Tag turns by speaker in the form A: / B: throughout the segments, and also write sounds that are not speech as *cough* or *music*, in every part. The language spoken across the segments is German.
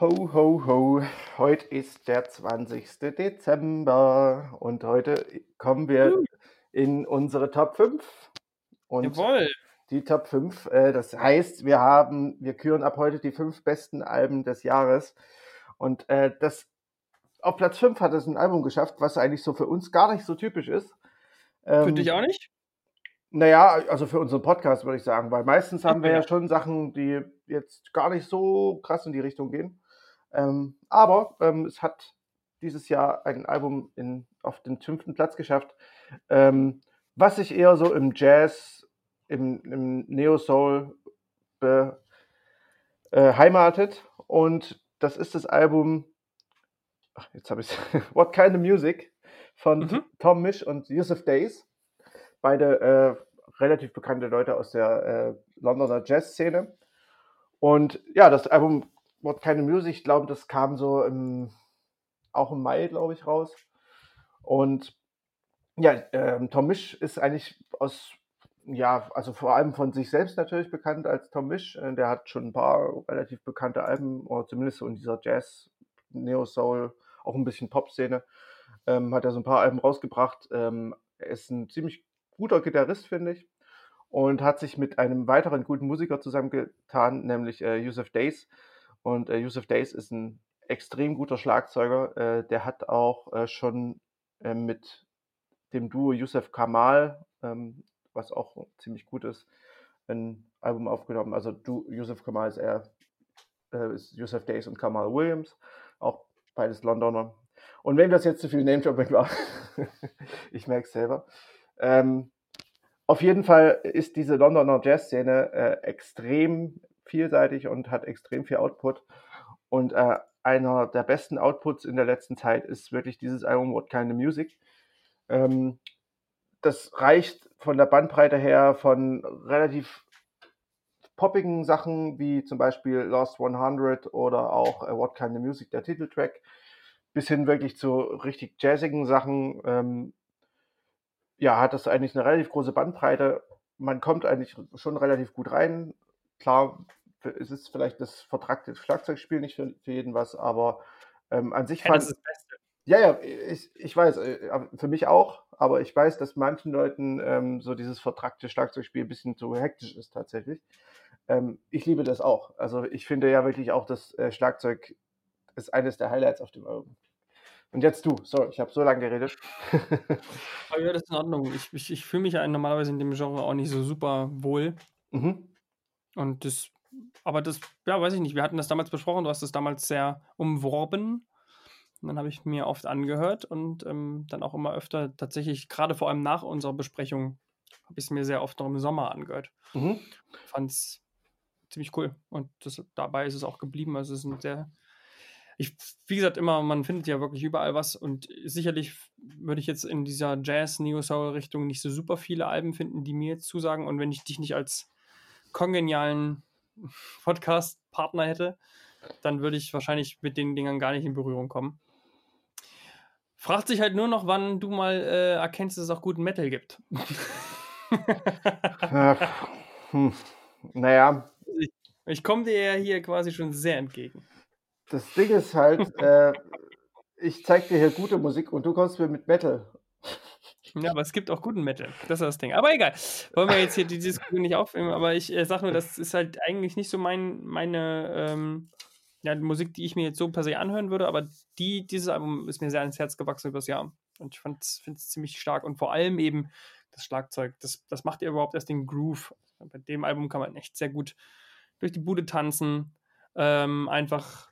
A: Ho, ho, ho. Heute ist der 20. Dezember und heute kommen wir
B: Uh,
A: in unsere Top 5. Und
B: jawohl.
A: die Top 5, äh, das heißt, wir haben, wir küren ab heute die fünf besten Alben des Jahres. Und äh, das auf Platz 5 hat es ein Album geschafft, was eigentlich so für uns gar nicht so typisch ist.
B: Für dich
A: Ähm,
B: auch nicht?
A: naja, also für unseren Podcast würde ich sagen, weil meistens haben wir ja schon Sachen, die jetzt gar nicht so krass in die Richtung gehen. Ähm, aber ähm, es hat dieses Jahr ein Album in, auf den fünften Platz geschafft, ähm, was sich eher so im Jazz, im, im Neo-Soul be, äh. Und das ist das Album, ach, jetzt habe ich *laughs* What Kind of Music von
B: Mhm.
A: Tom Misch und Yusuf Days beide äh, relativ bekannte Leute aus der äh, Londoner Jazz-Szene. Und ja, das Album What Kind of Music, ich glaube, das kam so im, auch im Mai, glaube ich, raus. Und ja, ähm, Tom Misch ist eigentlich aus, ja, also vor allem von sich selbst natürlich bekannt als Tom Misch. Äh, der hat schon ein paar relativ bekannte Alben, oder zumindest so in dieser Jazz, Neo-Soul, auch ein bisschen Pop-Szene, ähm, hat er so ein paar Alben rausgebracht. Ähm, er ist ein ziemlich guter Gitarrist, finde ich, und hat sich mit einem weiteren guten Musiker zusammengetan, nämlich äh, Yusuf Days. Und äh, Yusuf Days ist ein extrem guter Schlagzeuger. Äh, der hat auch äh, schon äh, mit dem Duo Yusuf Kamal, ähm, was auch ziemlich gut ist, ein Album aufgenommen. Also du, Yusuf Kamal ist er, äh, ist Yusuf Days und Kamal Williams, auch beides Londoner. Und wenn das jetzt zu viel Name-Dropping war, *laughs* ich merke es selber. Ähm, auf jeden Fall ist diese Londoner Jazz-Szene äh, extrem vielseitig und hat extrem viel Output. Und äh, einer der besten Outputs in der letzten Zeit ist wirklich dieses Album What Kind of Music. Ähm, das reicht von der Bandbreite her von relativ poppigen Sachen wie zum Beispiel Lost 100 oder auch äh, What Kind of Music, der Titeltrack, bis hin wirklich zu richtig jazzigen Sachen. Ähm, ja, hat das eigentlich eine relativ große Bandbreite. Man kommt eigentlich schon relativ gut rein. Klar, es ist vielleicht das vertrackte Schlagzeugspiel nicht für, für jeden was, aber ähm, an sich fand,
B: Beste.
A: ja, ja, ich, ich weiß, äh, für mich auch, aber ich weiß, dass manchen Leuten ähm, so dieses vertrackte Schlagzeugspiel ein bisschen zu hektisch ist tatsächlich. Ähm, ich liebe das auch. Also ich finde ja wirklich auch, das äh, Schlagzeug ist eines der Highlights auf dem Album. Und jetzt du, sorry, ich habe so lange geredet.
B: Aber ja, das ist in Ordnung. Ich, ich, ich fühle mich ja normalerweise in dem Genre auch nicht so super wohl. *laughs*
A: mhm.
B: Und das, aber das, ja, weiß ich nicht. Wir hatten das damals besprochen. Du hast das damals sehr umworben. Und dann habe ich mir oft angehört und ähm, dann auch immer öfter tatsächlich, gerade vor allem nach unserer Besprechung, habe ich es mir sehr oft noch im Sommer angehört.
A: Mhm.
B: Fand es ziemlich cool. Und das, dabei ist es auch geblieben. Also es ist ein sehr, ich, wie gesagt, immer, man findet ja wirklich überall was und sicherlich würde ich jetzt in dieser Jazz, Neo Soul Richtung nicht so super viele Alben finden, die mir jetzt zusagen. Und wenn ich dich nicht als kongenialen Podcast-Partner hätte, dann würde ich wahrscheinlich mit den Dingern gar nicht in Berührung kommen. Fragt sich halt nur noch, wann du mal äh, erkennst, dass es auch guten Metal gibt. *laughs*
A: Äh, hm. Naja,
B: ich ich komme dir ja hier quasi schon sehr entgegen.
A: das Ding ist halt, *laughs* äh, ich zeig dir hier gute Musik und du kommst mir mit Metal.
B: Ja, aber es gibt auch guten Metal. Das ist das Ding. Aber egal. Wollen wir jetzt hier die Diskussion nicht aufnehmen, aber ich äh, sag nur, das ist halt eigentlich nicht so mein, meine ähm, ja, Musik, die ich mir jetzt so per se anhören würde, aber die, dieses Album ist mir sehr ans Herz gewachsen übers Jahr. Und ich finde es ziemlich stark. Und vor allem eben das Schlagzeug, das, das macht ihr überhaupt erst den Groove. Bei dem Album kann man echt sehr gut durch die Bude tanzen, ähm, einfach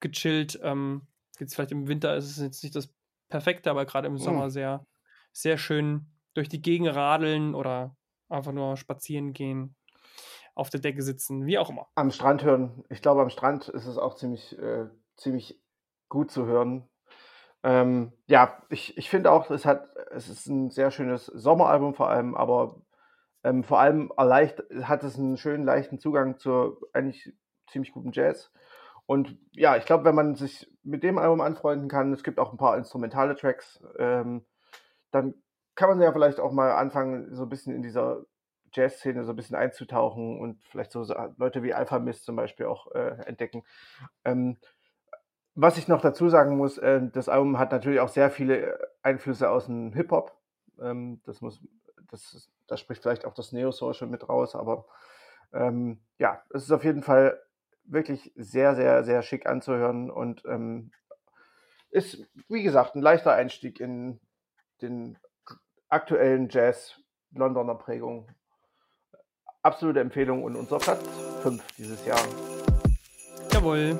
B: gechillt. Ähm, jetzt vielleicht im Winter ist es jetzt nicht das Perfekte, aber gerade im Sommer
A: Mhm.
B: sehr, sehr schön durch die Gegend radeln oder einfach nur spazieren gehen, auf der Decke sitzen, wie auch immer.
A: Am Strand hören. Ich glaube, am Strand ist es auch ziemlich, äh, ziemlich gut zu hören. Ähm, ja, ich, ich finde auch, es hat, es ist ein sehr schönes Sommeralbum vor allem, aber ähm, vor allem erleicht, hat es einen schönen, leichten Zugang zu eigentlich ziemlich guten Jazz. Und ja, ich glaube, wenn man sich mit dem Album anfreunden kann, es gibt auch ein paar instrumentale Tracks, ähm, dann kann man ja vielleicht auch mal anfangen, so ein bisschen in dieser Jazzszene so ein bisschen einzutauchen und vielleicht so Leute wie Alpha Mist zum Beispiel auch äh, entdecken. Ähm, was ich noch dazu sagen muss, äh, das Album hat natürlich auch sehr viele Einflüsse aus dem Hip-Hop. Ähm, das muss, das, das spricht vielleicht auch das Neo-Social mit raus, aber ähm, ja, es ist auf jeden Fall wirklich sehr, sehr, sehr schick anzuhören und ähm, ist, wie gesagt, ein leichter Einstieg in den aktuellen Jazz Londoner Prägung. Absolute Empfehlung und unser Platz 5 dieses Jahr.
B: Jawohl.